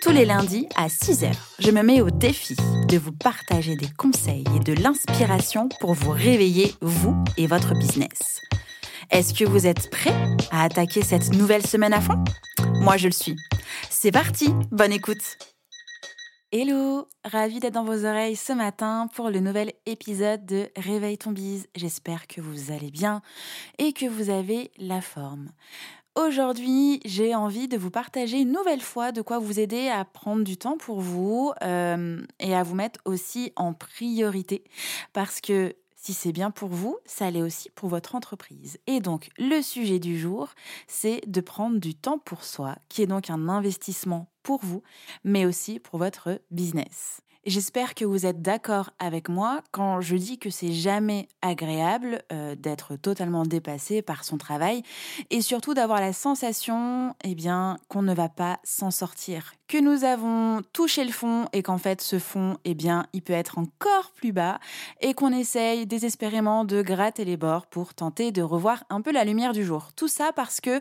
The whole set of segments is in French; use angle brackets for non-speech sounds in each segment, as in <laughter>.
Tous les lundis à 6h, je me mets au défi de vous partager des conseils et de l'inspiration pour vous réveiller, vous et votre business. Est-ce que vous êtes prêts à attaquer cette nouvelle semaine à fond? Moi, je le suis. C'est parti, bonne écoute Hello, ravi d'être dans vos oreilles ce matin pour le nouvel épisode de Réveille ton bise. J'espère que vous allez bien et que vous avez la forme. Aujourd'hui, j'ai envie de vous partager une nouvelle fois de quoi vous aider à prendre du temps pour vous euh, et à vous mettre aussi en priorité parce que si c'est bien pour vous, ça l'est aussi pour votre entreprise. Et donc, le sujet du jour, c'est de prendre du temps pour soi, qui est donc un investissement pour vous, mais aussi pour votre business. J'espère que vous êtes d'accord avec moi quand je dis que c'est jamais agréable euh, d'être totalement dépassé par son travail et surtout d'avoir la sensation eh bien qu'on ne va pas s'en sortir, que nous avons touché le fond et qu'en fait ce fond eh bien il peut être encore plus bas et qu'on essaye désespérément de gratter les bords pour tenter de revoir un peu la lumière du jour. Tout ça parce que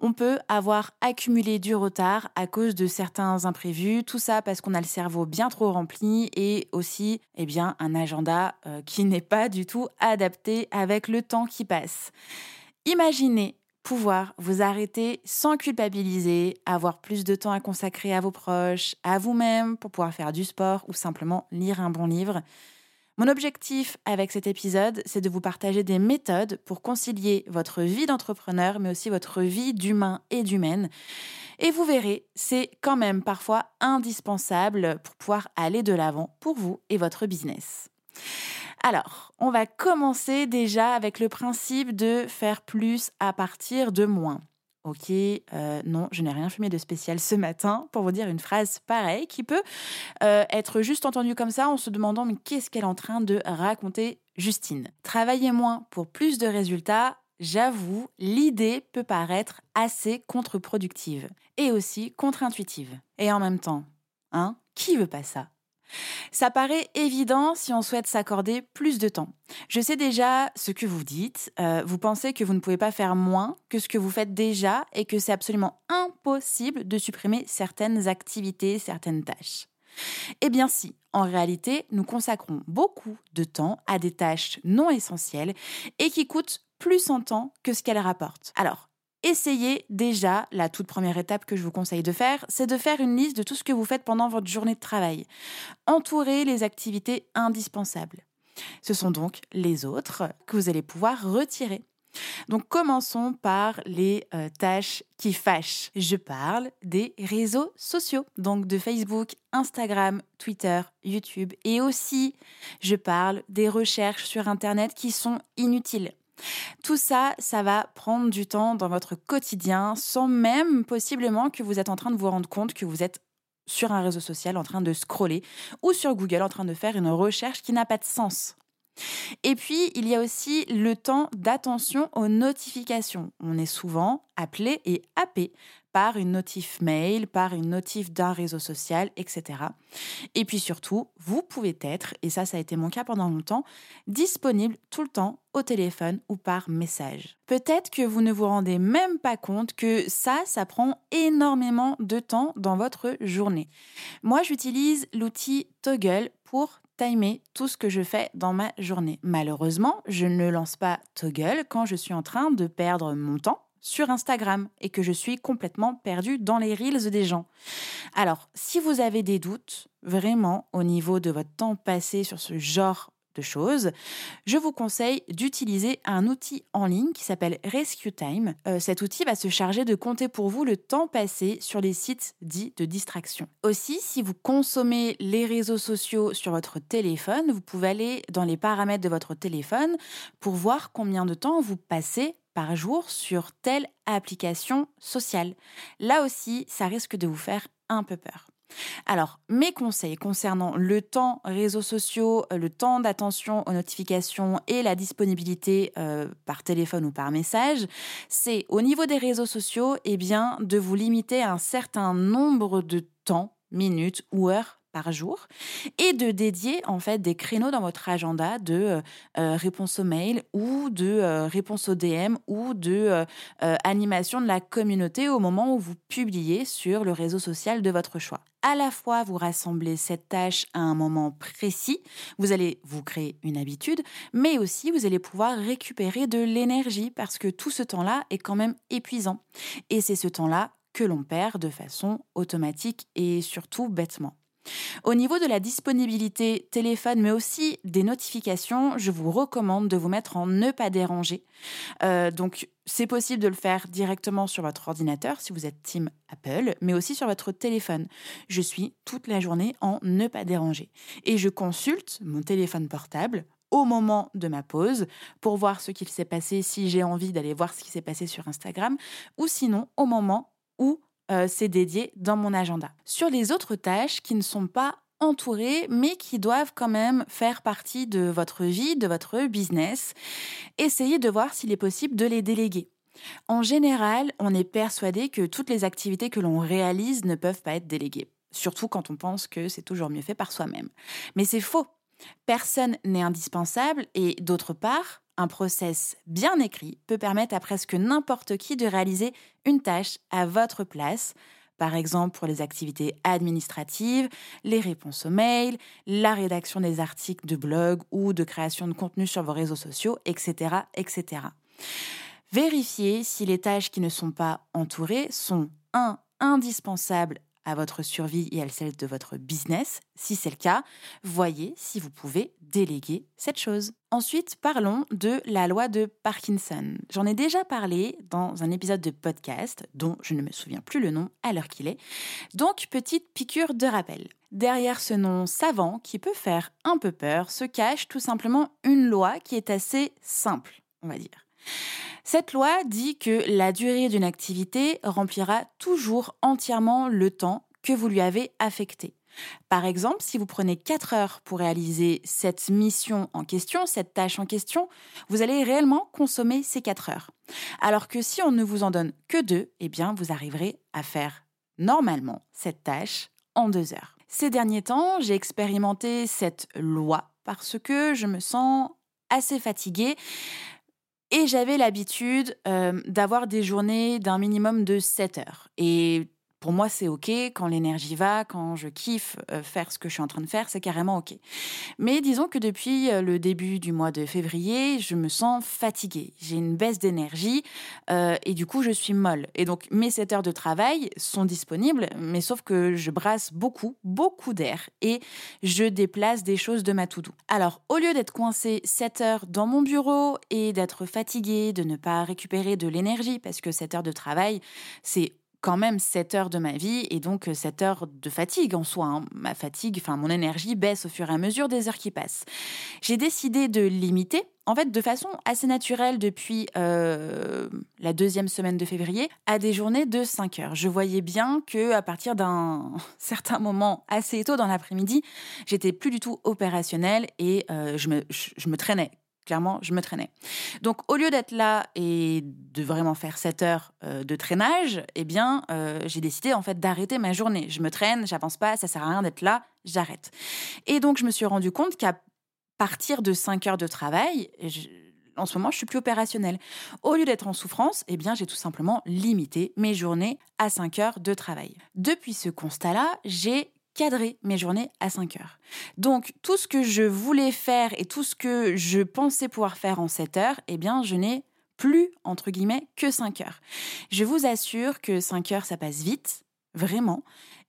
on peut avoir accumulé du retard à cause de certains imprévus, tout ça parce qu'on a le cerveau bien trop rempli et aussi eh bien un agenda euh, qui n'est pas du tout adapté avec le temps qui passe. Imaginez pouvoir vous arrêter sans culpabiliser, avoir plus de temps à consacrer à vos proches, à vous-même pour pouvoir faire du sport ou simplement lire un bon livre. Mon objectif avec cet épisode, c'est de vous partager des méthodes pour concilier votre vie d'entrepreneur, mais aussi votre vie d'humain et d'humaine. Et vous verrez, c'est quand même parfois indispensable pour pouvoir aller de l'avant pour vous et votre business. Alors, on va commencer déjà avec le principe de faire plus à partir de moins. Ok, euh, non, je n'ai rien fumé de spécial ce matin pour vous dire une phrase pareille qui peut euh, être juste entendue comme ça en se demandant mais qu'est-ce qu'elle est en train de raconter Justine? Travailler moins pour plus de résultats, j'avoue, l'idée peut paraître assez contre-productive et aussi contre-intuitive. Et en même temps, hein, qui veut pas ça? Ça paraît évident si on souhaite s'accorder plus de temps. Je sais déjà ce que vous dites. Euh, vous pensez que vous ne pouvez pas faire moins que ce que vous faites déjà et que c'est absolument impossible de supprimer certaines activités, certaines tâches. Eh bien si, en réalité, nous consacrons beaucoup de temps à des tâches non essentielles et qui coûtent plus en temps que ce qu'elles rapportent. Alors, essayez déjà, la toute première étape que je vous conseille de faire, c'est de faire une liste de tout ce que vous faites pendant votre journée de travail. Entourez les activités indispensables. Ce sont donc les autres que vous allez pouvoir retirer. Donc commençons par les euh, tâches qui fâchent. Je parle des réseaux sociaux, donc de Facebook, Instagram, Twitter, YouTube et aussi je parle des recherches sur Internet qui sont inutiles. Tout ça, ça va prendre du temps dans votre quotidien sans même possiblement que vous êtes en train de vous rendre compte que vous êtes sur un réseau social en train de scroller ou sur Google en train de faire une recherche qui n'a pas de sens. Et puis, il y a aussi le temps d'attention aux notifications. On est souvent appelé et happé par une notif mail, par une notif d'un réseau social, etc. Et puis surtout, vous pouvez être, et ça ça a été mon cas pendant longtemps, disponible tout le temps au téléphone ou par message. Peut-être que vous ne vous rendez même pas compte que ça, ça prend énormément de temps dans votre journée. Moi, j'utilise l'outil Toggle pour timer tout ce que je fais dans ma journée. Malheureusement, je ne lance pas Toggle quand je suis en train de perdre mon temps sur Instagram et que je suis complètement perdue dans les reels des gens. Alors, si vous avez des doutes vraiment au niveau de votre temps passé sur ce genre de choses, je vous conseille d'utiliser un outil en ligne qui s'appelle Rescue Time. Euh, cet outil va se charger de compter pour vous le temps passé sur les sites dits de distraction. Aussi, si vous consommez les réseaux sociaux sur votre téléphone, vous pouvez aller dans les paramètres de votre téléphone pour voir combien de temps vous passez par jour sur telle application sociale. Là aussi, ça risque de vous faire un peu peur. Alors, mes conseils concernant le temps réseaux sociaux, euh, le temps d'attention aux notifications et la disponibilité euh, par téléphone ou par message, c'est au niveau des réseaux sociaux, eh de vous limiter à un certain nombre de temps, minutes ou heures par jour et de dédier en fait des créneaux dans votre agenda de euh, euh, réponse aux mails ou de euh, réponse aux DM ou de animation de la communauté au moment où vous publiez sur le réseau social de votre choix. À la fois, vous rassemblez cette tâche à un moment précis, vous allez vous créer une habitude, mais aussi vous allez pouvoir récupérer de l'énergie parce que tout ce temps-là est quand même épuisant. Et c'est ce temps-là que l'on perd de façon automatique et surtout bêtement. Au niveau de la disponibilité téléphone, mais aussi des notifications, je vous recommande de vous mettre en ne pas déranger. Euh, donc, c'est possible de le faire directement sur votre ordinateur si vous êtes team Apple, mais aussi sur votre téléphone. Je suis toute la journée en ne pas déranger. Et je consulte mon téléphone portable au moment de ma pause pour voir ce qu'il s'est passé si j'ai envie d'aller voir ce qui s'est passé sur Instagram, ou sinon au moment où euh, c'est dédié dans mon agenda. Sur les autres tâches qui ne sont pas entourées, mais qui doivent quand même faire partie de votre vie, de votre business, essayez de voir s'il est possible de les déléguer. En général, on est persuadé que toutes les activités que l'on réalise ne peuvent pas être déléguées, surtout quand on pense que c'est toujours mieux fait par soi-même. Mais c'est faux. Personne n'est indispensable et d'autre part, un process bien écrit peut permettre à presque n'importe qui de réaliser une tâche à votre place, par exemple pour les activités administratives, les réponses aux mails, la rédaction des articles de blog ou de création de contenu sur vos réseaux sociaux, etc. etc. Vérifiez si les tâches qui ne sont pas entourées sont 1. indispensables à votre survie et à celle de votre business. Si c'est le cas, voyez si vous pouvez déléguer cette chose. Ensuite, parlons de la loi de Parkinson. J'en ai déjà parlé dans un épisode de podcast dont je ne me souviens plus le nom à l'heure qu'il est. Donc, petite piqûre de rappel. Derrière ce nom savant qui peut faire un peu peur se cache tout simplement une loi qui est assez simple, on va dire. Cette loi dit que la durée d'une activité remplira toujours entièrement le temps que vous lui avez affecté. Par exemple, si vous prenez 4 heures pour réaliser cette mission en question, cette tâche en question, vous allez réellement consommer ces 4 heures. Alors que si on ne vous en donne que 2, eh bien, vous arriverez à faire normalement cette tâche en 2 heures. Ces derniers temps, j'ai expérimenté cette loi parce que je me sens assez fatiguée et j'avais l'habitude euh, d'avoir des journées d'un minimum de 7 heures. Pour moi, c'est OK. Quand l'énergie va, quand je kiffe euh, faire ce que je suis en train de faire, c'est carrément OK. Mais disons que depuis euh, le début du mois de février, je me sens fatiguée. J'ai une baisse d'énergie euh, et du coup, je suis molle. Et donc, mes 7 heures de travail sont disponibles, mais sauf que je brasse beaucoup, beaucoup d'air et je déplace des choses de ma to-do. Alors, au lieu d'être coincée 7 heures dans mon bureau et d'être fatiguée, de ne pas récupérer de l'énergie, parce que 7 heures de travail, c'est quand même 7 heures de ma vie et donc 7 heures de fatigue en soi. Hein. Ma fatigue, enfin mon énergie baisse au fur et à mesure des heures qui passent. J'ai décidé de limiter, en fait de façon assez naturelle depuis euh, la deuxième semaine de février, à des journées de 5 heures. Je voyais bien que à partir d'un <laughs> certain moment assez tôt dans l'après-midi, j'étais plus du tout opérationnelle et euh, je me traînais clairement, je me traînais. Donc, au lieu d'être là et de vraiment faire 7 heures euh, de traînage, eh bien, euh, j'ai décidé en fait d'arrêter ma journée. Je me traîne, j'avance pas, ça sert à rien d'être là, j'arrête. Et donc, je me suis rendu compte qu'à partir de 5 heures de travail, en ce moment, je suis plus opérationnelle. Au lieu d'être en souffrance, eh bien, j'ai tout simplement limité mes journées à 5 heures de travail. Depuis ce constat-là, j'ai cadrer mes journées à 5 heures. Donc tout ce que je voulais faire et tout ce que je pensais pouvoir faire en 7 heures, eh bien je n'ai plus, entre guillemets, que 5 heures. Je vous assure que 5 heures, ça passe vite, vraiment,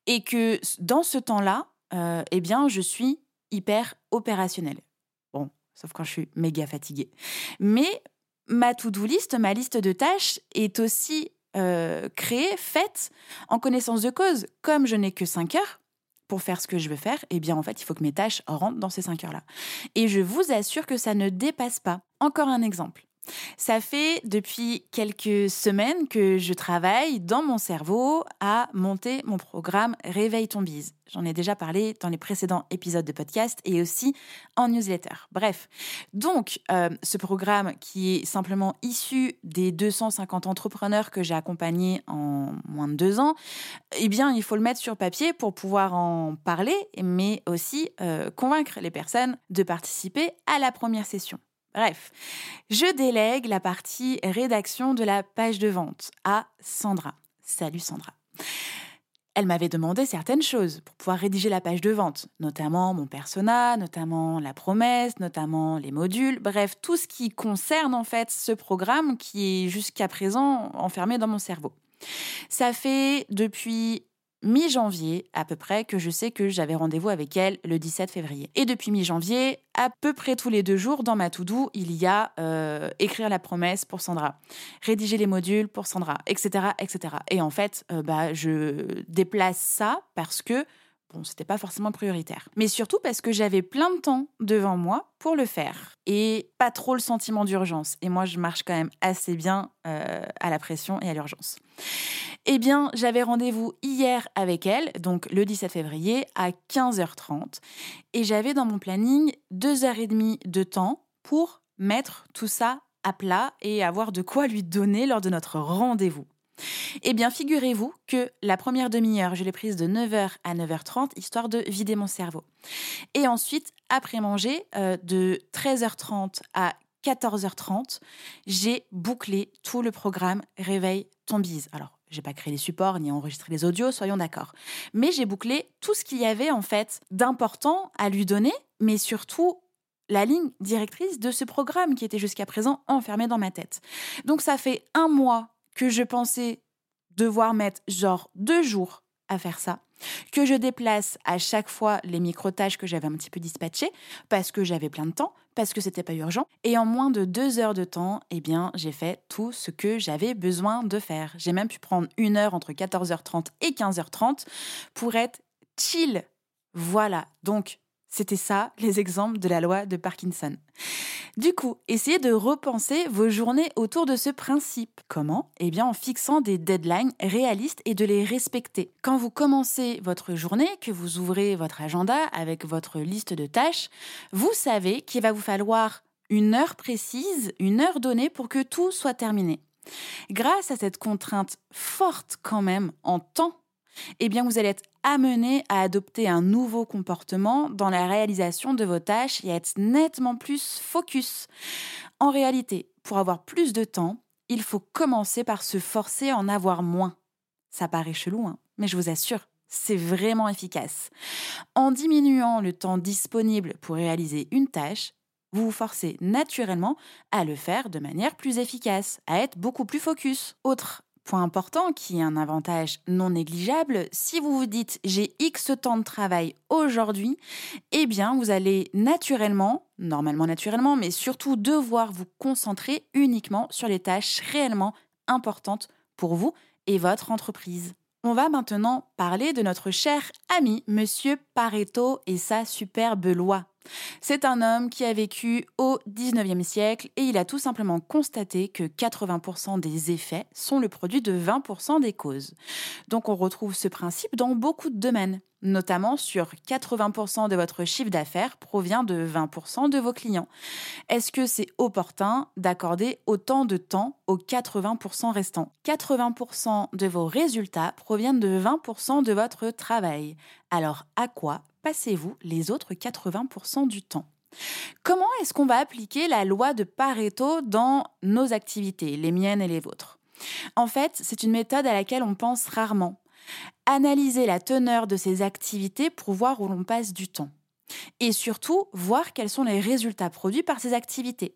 et que dans ce temps-là, euh, eh bien je suis hyper opérationnelle. Bon, sauf quand je suis méga fatiguée. Mais ma to-do list, ma liste de tâches est aussi euh, créée, faite en connaissance de cause. Comme je n'ai que 5 heures, pour faire ce que je veux faire, eh bien en fait, il faut que mes tâches rentrent dans ces 5 heures-là. Et je vous assure que ça ne dépasse pas. Encore un exemple. Ça fait depuis quelques semaines que je travaille dans mon cerveau à monter mon programme Réveille ton bise. J'en ai déjà parlé dans les précédents épisodes de podcast et aussi en newsletter. Bref, donc euh, ce programme qui est simplement issu des 250 entrepreneurs que j'ai accompagnés en moins de deux ans, eh bien il faut le mettre sur papier pour pouvoir en parler, mais aussi euh, convaincre les personnes de participer à la première session. Bref, je délègue la partie rédaction de la page de vente à Sandra. Salut Sandra. Elle m'avait demandé certaines choses pour pouvoir rédiger la page de vente, notamment mon persona, notamment la promesse, notamment les modules, bref, tout ce qui concerne en fait ce programme qui est jusqu'à présent enfermé dans mon cerveau. Ça fait depuis mi-janvier à peu près que je sais que j'avais rendez-vous avec elle le 17 février. Et depuis mi-janvier, à peu près tous les deux jours dans ma to-do, il y a euh, écrire la promesse pour Sandra, rédiger les modules pour Sandra, etc., etc. Et en fait, euh, bah, je déplace ça parce que bon, c'était pas forcément prioritaire. Mais surtout parce que j'avais plein de temps devant moi pour le faire et pas trop le sentiment d'urgence. Et moi, je marche quand même assez bien euh, à la pression et à l'urgence. Eh bien, j'avais rendez-vous hier avec elle, donc le 17 février à 15h30, et j'avais dans mon planning deux heures et demie de temps pour mettre tout ça à plat et avoir de quoi lui donner lors de notre rendez-vous. Eh bien, figurez-vous que la première demi-heure, je l'ai prise de 9h à 9h30, histoire de vider mon cerveau. Et ensuite, après manger, euh, de 13h30 à 14h30, j'ai bouclé tout le programme Réveil ton bise. Alors, j'ai pas créé les supports ni enregistré les audios, soyons d'accord. Mais j'ai bouclé tout ce qu'il y avait en fait d'important à lui donner, mais surtout la ligne directrice de ce programme qui était jusqu'à présent enfermé dans ma tête. Donc ça fait un mois que je pensais devoir mettre genre deux jours à faire ça, que je déplace à chaque fois les micro-tâches que j'avais un petit peu dispatchées parce que j'avais plein de temps, parce que c'était pas urgent. Et en moins de deux heures de temps, eh bien, j'ai fait tout ce que j'avais besoin de faire. J'ai même pu prendre une heure entre 14h30 et 15h30 pour être chill. Voilà. Donc, c'était ça, les exemples de la loi de Parkinson. Du coup, essayez de repenser vos journées autour de ce principe. Comment? Eh bien en fixant des deadlines réalistes et de les respecter. Quand vous commencez votre journée, que vous ouvrez votre agenda avec votre liste de tâches, vous savez qu'il va vous falloir une heure précise, une heure donnée pour que tout soit terminé. Grâce à cette contrainte forte quand même en temps eh bien vous allez être amené à adopter un nouveau comportement dans la réalisation de vos tâches et à être nettement plus focus. En réalité, pour avoir plus de temps, il faut commencer par se forcer à en avoir moins. Ça paraît chelou, hein, mais je vous assure, c'est vraiment efficace. En diminuant le temps disponible pour réaliser une tâche, vous vous forcez naturellement à le faire de manière plus efficace, à être beaucoup plus focus. Autre Point important qui est un avantage non négligeable, si vous vous dites j'ai X temps de travail aujourd'hui, eh bien vous allez naturellement, normalement naturellement, mais surtout devoir vous concentrer uniquement sur les tâches réellement importantes pour vous et votre entreprise. On va maintenant parler de notre cher ami Monsieur Pareto et sa superbe loi. C'est un homme qui a vécu au 19e siècle et il a tout simplement constaté que 80% des effets sont le produit de 20% des causes. Donc on retrouve ce principe dans beaucoup de domaines, notamment sur 80% de votre chiffre d'affaires provient de 20% de vos clients. Est-ce que c'est opportun d'accorder autant de temps aux 80% restants? 80% de vos résultats proviennent de 20% de votre travail. Alors à quoi passez-vous les autres 80% du temps? Comment est-ce qu'on va appliquer la loi de Pareto dans nos activités, les miennes et les vôtres? En fait, c'est une méthode à laquelle on pense rarement. Analyser la teneur de ces activités pour voir où l'on passe du temps. Et surtout, voir quels sont les résultats produits par ces activités.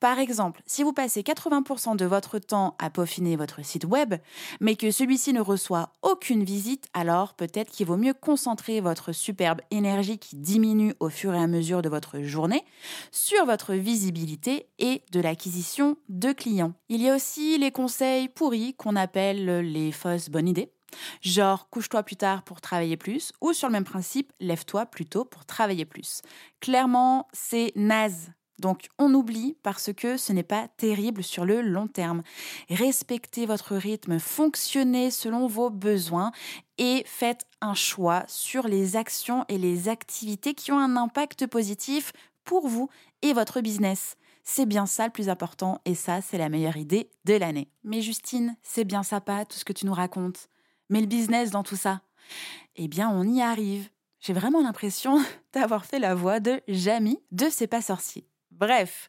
Par exemple, si vous passez 80% de votre temps à peaufiner votre site web, mais que celui-ci ne reçoit aucune visite, alors peut-être qu'il vaut mieux concentrer votre superbe énergie qui diminue au fur et à mesure de votre journée sur votre visibilité et de l'acquisition de clients. Il y a aussi les conseils pourris qu'on appelle les fausses bonnes idées. Genre, couche-toi plus tard pour travailler plus, ou sur le même principe, lève-toi plus tôt pour travailler plus. Clairement, c'est naze Donc on oublie parce que ce n'est pas terrible sur le long terme. Respectez votre rythme, fonctionnez selon vos besoins et faites un choix sur les actions et les activités qui ont un impact positif pour vous et votre business. C'est bien ça le plus important et ça, c'est la meilleure idée de l'année. Mais Justine, c'est bien sympa tout ce que tu nous racontes. Mais le business dans tout ça? Eh bien, on y arrive. J'ai vraiment l'impression <laughs> d'avoir fait la voix de Jamie de C'est pas sorcier. Bref,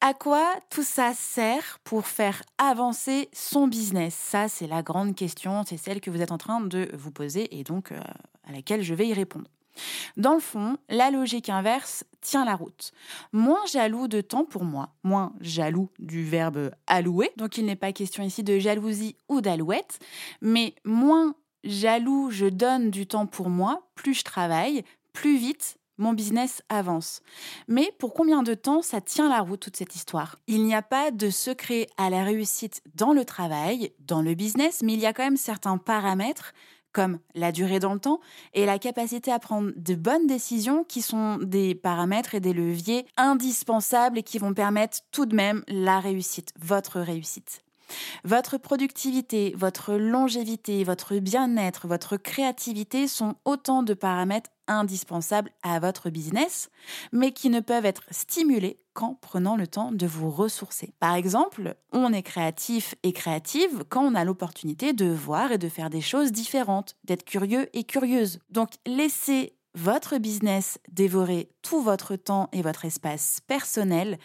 à quoi tout ça sert pour faire avancer son business? Ça, c'est la grande question, c'est celle que vous êtes en train de vous poser et donc euh, à laquelle je vais y répondre. Dans le fond, la logique inverse tient la route. Moins jaloux de temps pour moi, moins jaloux du verbe allouer, donc il n'est pas question ici de jalousie ou d'alouette, mais moins jaloux je donne du temps pour moi, plus je travaille, plus vite mon business avance. Mais pour combien de temps ça tient la route toute cette histoire? Il n'y a pas de secret à la réussite dans le travail, dans le business, mais il y a quand même certains paramètres comme la durée dans le temps et la capacité à prendre de bonnes décisions qui sont des paramètres et des leviers indispensables et qui vont permettre tout de même la réussite, votre réussite. Votre productivité, votre longévité, votre bien-être, votre créativité sont autant de paramètres indispensables à votre business, mais qui ne peuvent être stimulés qu'en prenant le temps de vous ressourcer. Par exemple, on est créatif et créative quand on a l'opportunité de voir et de faire des choses différentes, d'être curieux et curieuse. Donc laissez votre business dévorer tout votre temps et votre espace personnel,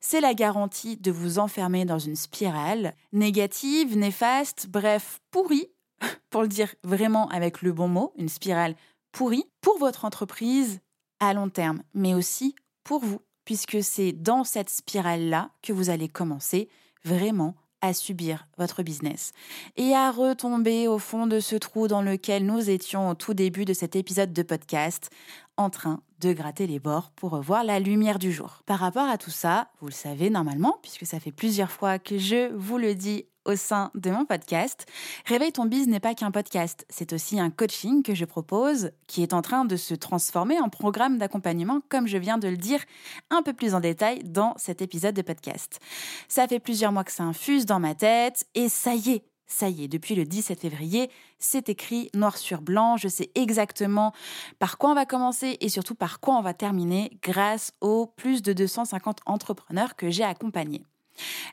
c'est la garantie de vous enfermer dans une spirale négative, néfaste, bref, pourrie, <laughs> pour le dire vraiment avec le bon mot, une spirale pourri pour votre entreprise à long terme, mais aussi pour vous, puisque c'est dans cette spirale-là que vous allez commencer vraiment à subir votre business et à retomber au fond de ce trou dans lequel nous étions au tout début de cet épisode de podcast, en train de gratter les bords pour revoir la lumière du jour. Par rapport à tout ça, vous le savez normalement, puisque ça fait plusieurs fois que je vous le dis au sein de mon podcast. Réveille ton bise n'est pas qu'un podcast, c'est aussi un coaching que je propose qui est en train de se transformer en programme d'accompagnement comme je viens de le dire un peu plus en détail dans cet épisode de podcast. Ça fait plusieurs mois que ça infuse dans ma tête et ça y est, ça y est, depuis le 17 février, c'est écrit noir sur blanc. Je sais exactement par quoi on va commencer et surtout par quoi on va terminer grâce aux plus de 250 entrepreneurs que j'ai accompagnés.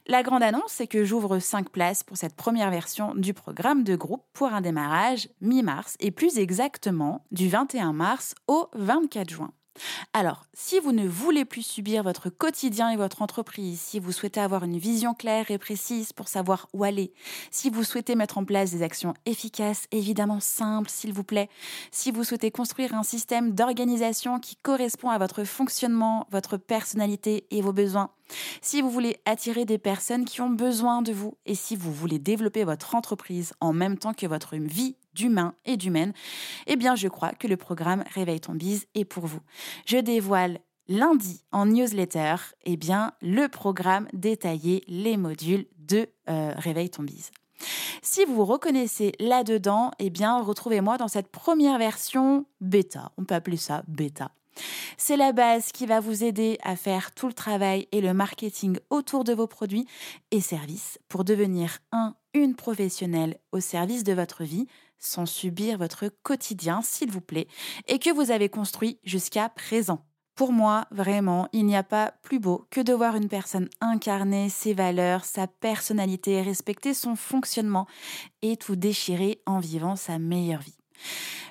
La grande annonce, c'est que j'ouvre 5 places pour cette première version du programme de groupe pour un démarrage mi-mars et plus exactement du 21 mars au 24 juin. Alors, si vous ne voulez plus subir votre quotidien et votre entreprise, si vous souhaitez avoir une vision claire et précise pour savoir où aller, si vous souhaitez mettre en place des actions efficaces, évidemment simples, s'il vous plaît, si vous souhaitez construire un système d'organisation qui correspond à votre fonctionnement, votre personnalité et vos besoins, si vous voulez attirer des personnes qui ont besoin de vous et si vous voulez développer votre entreprise en même temps que votre vie d'humain et d'humaine, eh bien je crois que le programme Réveille ton bise est pour vous. Je dévoile lundi en newsletter eh bien, le programme détaillé, les modules de euh, Réveille ton bise. Si vous vous reconnaissez là-dedans, eh bien, retrouvez-moi dans cette première version bêta. On peut appeler ça bêta. C'est la base qui va vous aider à faire tout le travail et le marketing autour de vos produits et services pour devenir un, une professionnelle au service de votre vie sans subir votre quotidien, s'il vous plaît, et que vous avez construit jusqu'à présent. Pour moi, vraiment, il n'y a pas plus beau que de voir une personne incarner ses valeurs, sa personnalité, respecter son fonctionnement et tout déchirer en vivant sa meilleure vie.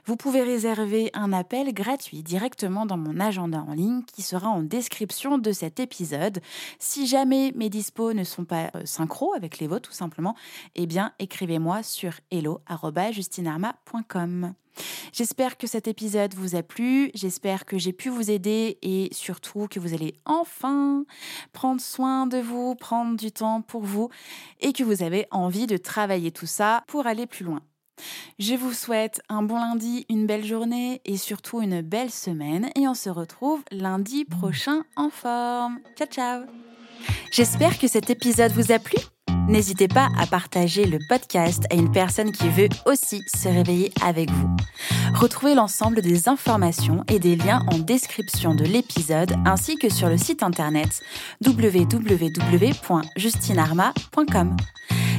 Vous pouvez réserver un appel gratuit directement dans mon agenda en ligne qui sera en description de cet épisode. Si jamais mes dispos ne sont pas euh, synchro avec les vôtres tout simplement, eh bien écrivez-moi sur hello@justinarma.com. J'espère que cet épisode vous a plu, j'espère que j'ai pu vous aider et surtout que vous allez enfin prendre soin de vous, prendre du temps pour vous et que vous avez envie de travailler tout ça pour aller plus loin. Je vous souhaite un bon lundi, une belle journée et surtout une belle semaine et on se retrouve lundi prochain en forme. Ciao ciao J'espère que cet épisode vous a plu. N'hésitez pas à partager le podcast à une personne qui veut aussi se réveiller avec vous. Retrouvez l'ensemble des informations et des liens en description de l'épisode ainsi que sur le site internet www.justinarma.com.